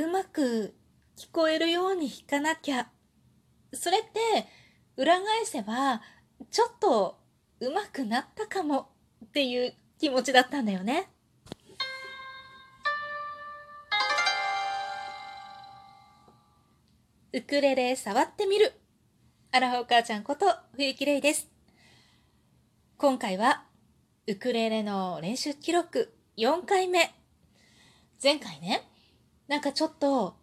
うまく聞こえるように弾かなきゃ。それって裏返せばちょっと上手くなったかもっていう気持ちだったんだよね。ウクレレ触ってみる。アラフォー母ちゃんこと冬木玲です。今回はウクレレの練習記録4回目。前回ね、なんかちょっと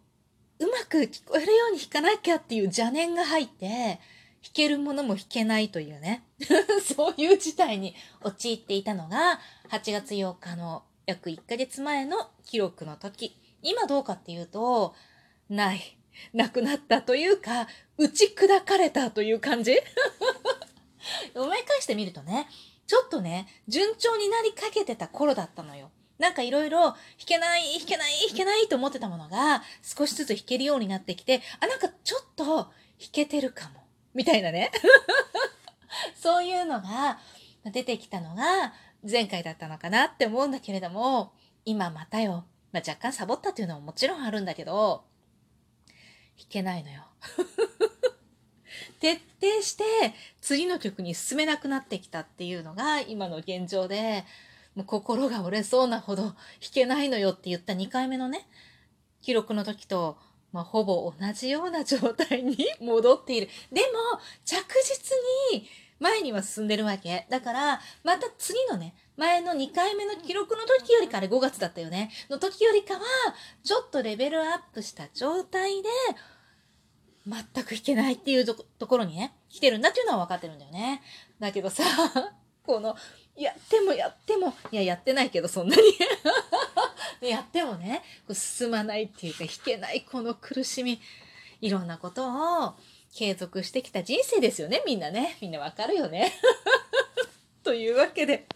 うまく聞こえるように弾かなきゃっていう邪念が入って、弾けるものも弾けないというね、そういう事態に陥っていたのが、8月8日の約1ヶ月前の記録の時。今どうかっていうと、ない。なくなったというか、打ち砕かれたという感じ 思い返してみるとね、ちょっとね、順調になりかけてた頃だったのよ。なんかいろいろ弾けない、弾けない、弾けないと思ってたものが少しずつ弾けるようになってきて、あ、なんかちょっと弾けてるかも。みたいなね。そういうのが出てきたのが前回だったのかなって思うんだけれども、今またよ。まあ、若干サボったっていうのももちろんあるんだけど、弾けないのよ。徹底して次の曲に進めなくなってきたっていうのが今の現状で、もう心が折れそうなほど弾けないのよって言った2回目のね、記録の時と、まあ、ほぼ同じような状態に戻っている。でも、着実に前には進んでるわけ。だから、また次のね、前の2回目の記録の時よりかあれ5月だったよね。の時よりかは、ちょっとレベルアップした状態で、全く弾けないっていうところにね、来てるんだっていうのは分かってるんだよね。だけどさ、この、やってもやっても、いや、やってないけど、そんなに やってもね、進まないっていうか、弾けないこの苦しみ、いろんなことを継続してきた人生ですよね、みんなね。みんなわかるよね。というわけで、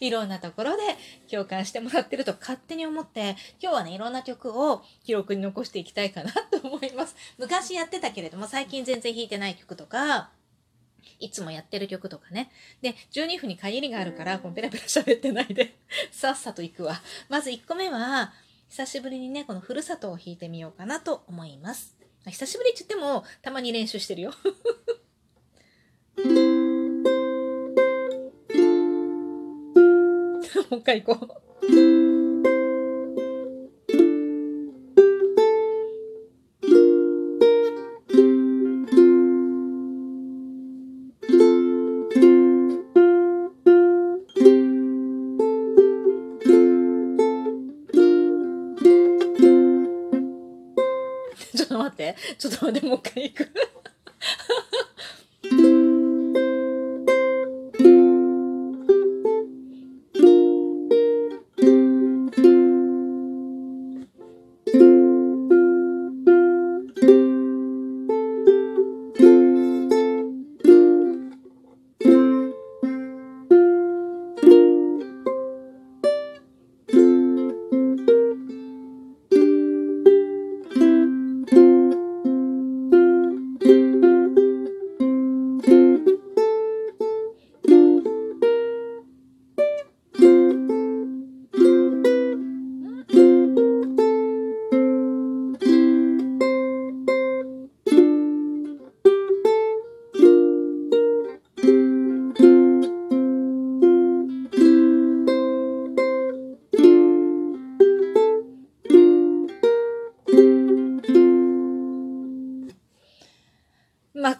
いろんなところで共感してもらってると勝手に思って、今日はね、いろんな曲を記録に残していきたいかなと思います。昔やってたけれども、最近全然弾いてない曲とか、いつもやってる曲とかね。で、12分に限りがあるから、このペラペラ喋ってないで さっさと行くわ。まず1個目は、久しぶりにね、このふるさとを弾いてみようかなと思います。久しぶりって言っても、たまに練習してるよ。もう一回行こう。ちょっと待って、もう一回行く。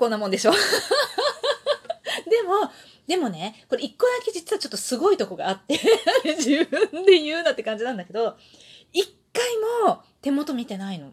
こんなもんでしょ。でも、でもね、これ一個だけ実はちょっとすごいとこがあって 自分で言うなって感じなんだけど、一回も手元見てないの。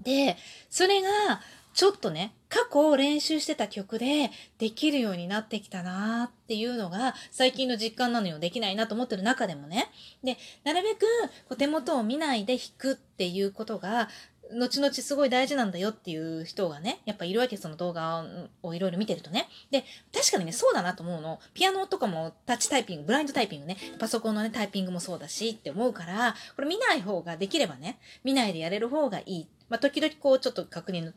で、それが、ちょっとね、過去練習してた曲でできるようになってきたなーっていうのが最近の実感なのよ。できないなと思ってる中でもね。で、なるべくこう手元を見ないで弾くっていうことが後々すごい大事なんだよっていう人がね、やっぱいるわけ、その動画をいろいろ見てるとね。で、確かにね、そうだなと思うの。ピアノとかもタッチタイピング、ブラインドタイピングね、パソコンのね、タイピングもそうだしって思うから、これ見ない方ができればね、見ないでやれる方がいい。まあ、時々こう、ちょっと確認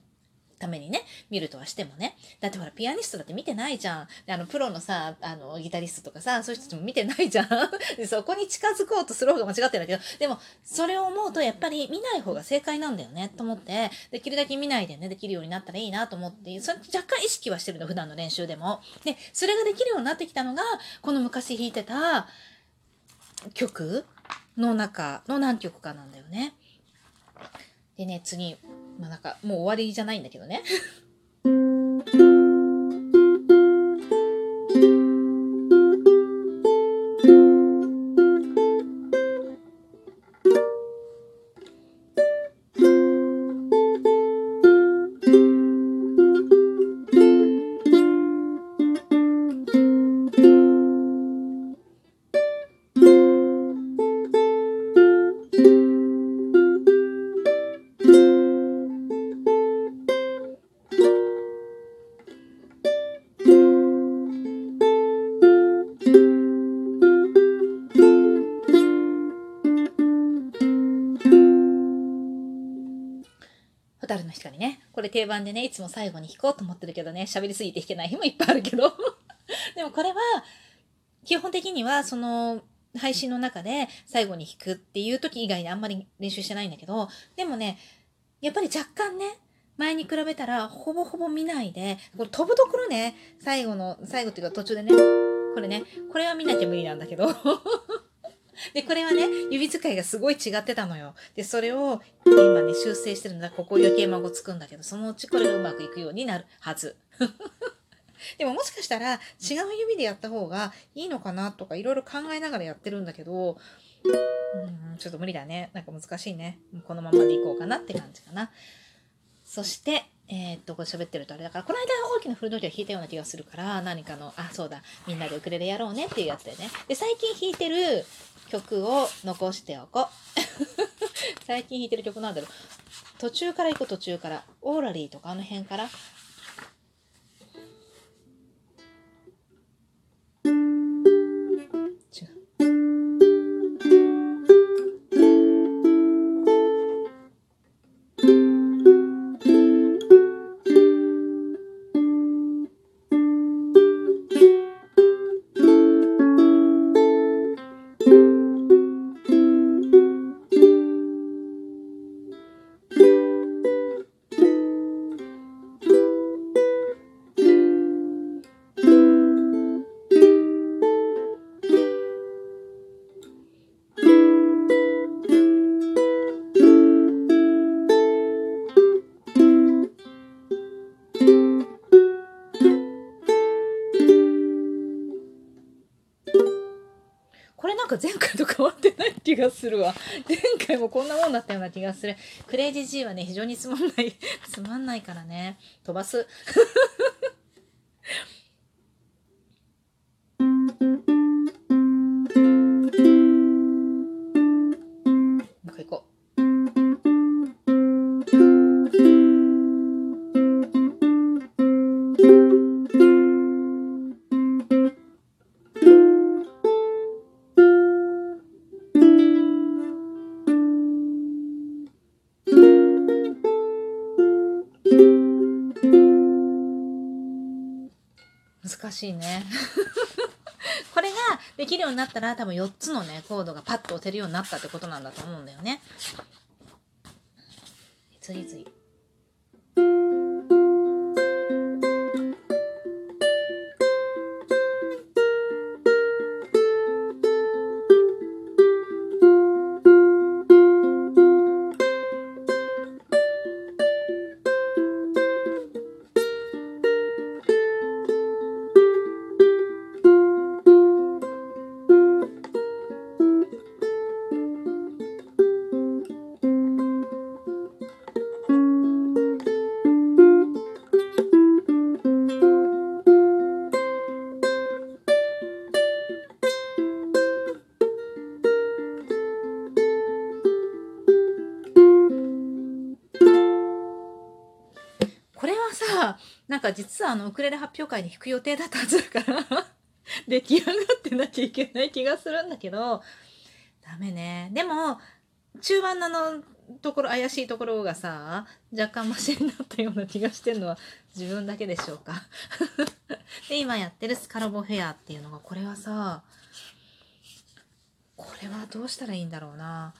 ためにね、見るとはしてもね。だってほら、ピアニストだって見てないじゃん。あの、プロのさ、あの、ギタリストとかさ、そういう人たちも見てないじゃん。で、そこに近づこうとする方が間違ってるんだけど、でも、それを思うと、やっぱり見ない方が正解なんだよね、と思って、できるだけ見ないでね、できるようになったらいいなと思って、それ若干意識はしてるの、普段の練習でも。で、それができるようになってきたのが、この昔弾いてた曲の中の何曲かなんだよね。でね、次、まあなんか、もう終わりじゃないんだけどね。蛍の光ね。これ定番でね、いつも最後に弾こうと思ってるけどね、喋りすぎて弾けない日もいっぱいあるけど。でもこれは、基本的には、その、配信の中で最後に弾くっていう時以外であんまり練習してないんだけど、でもね、やっぱり若干ね、前に比べたらほぼほぼ見ないで、これ飛ぶところね、最後の、最後っていうか途中でね、これね、これは見なきゃ無理なんだけど で、これはね、指使いがすごい違ってたのよ。で、それを今ね、修正してるんだ。ここ余計孫つくんだけど、そのうちこれがうまくいくようになるはず。でももしかしたら違う指でやった方がいいのかなとかいろいろ考えながらやってるんだけど、うん、ちょっと無理だね。なんか難しいね。このままでいこうかなって感じかな。そして、えー、っと、これ喋ってるとあれだから、この間大きな古道具は弾いたような気がするから、何かの、あ、そうだ、みんなでウクレレやろうねっていうやつでね。で、最近弾いてる曲を残しておこう。最近弾いてる曲なんだろう。途中から行く、途中から。オーラリーとかあの辺からなんか前回と変わってない気がするわ。前回もこんなもんだったような気がする。クレイジー G はね、非常につまんない、つまんないからね。飛ばす。難しいね。これができるようになったら多分4つのね、コードがパッと押せるようになったってことなんだと思うんだよね。次々。実はあのウクレレ発表会に弾く予定だったはずだから 出来上がってなきゃいけない気がするんだけど、ダメね。でも、中盤ののところ怪しいところがさ若干マシになったような気がしてるのは自分だけでしょうか。で今やってるスカロボフェアっていうのがこれはさこれはどうしたらいいんだろうな。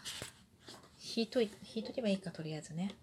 引いとい引いとけばいいかとりあえずね。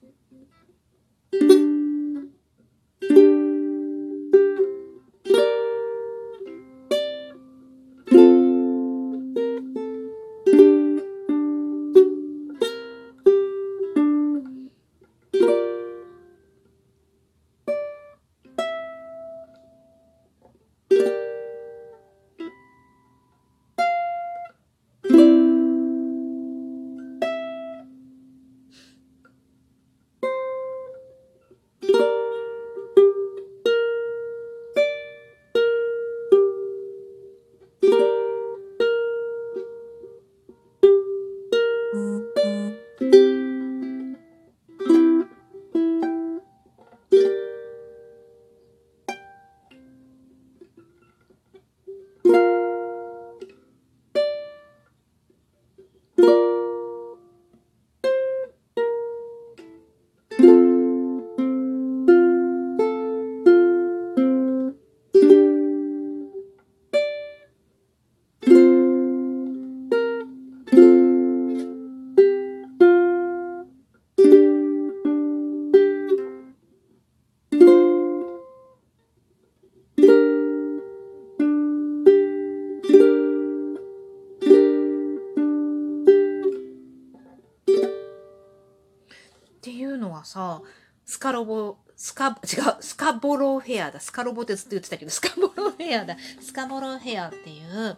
さスカロボスカ違うスカボロフェアだ。スカロボってずっと言ってたけどスカボロフェアだ。スカボロフェアっていう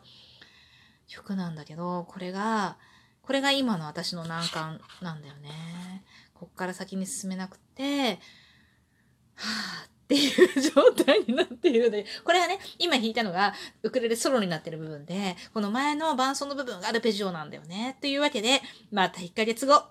曲なんだけどこれがこれが今の私の難関なんだよね。こっから先に進めなくてはあっていう状態になっているのでこれはね今弾いたのがウクレレソロになってる部分でこの前の伴奏の部分がアルペジオなんだよね。というわけでまた1ヶ月後。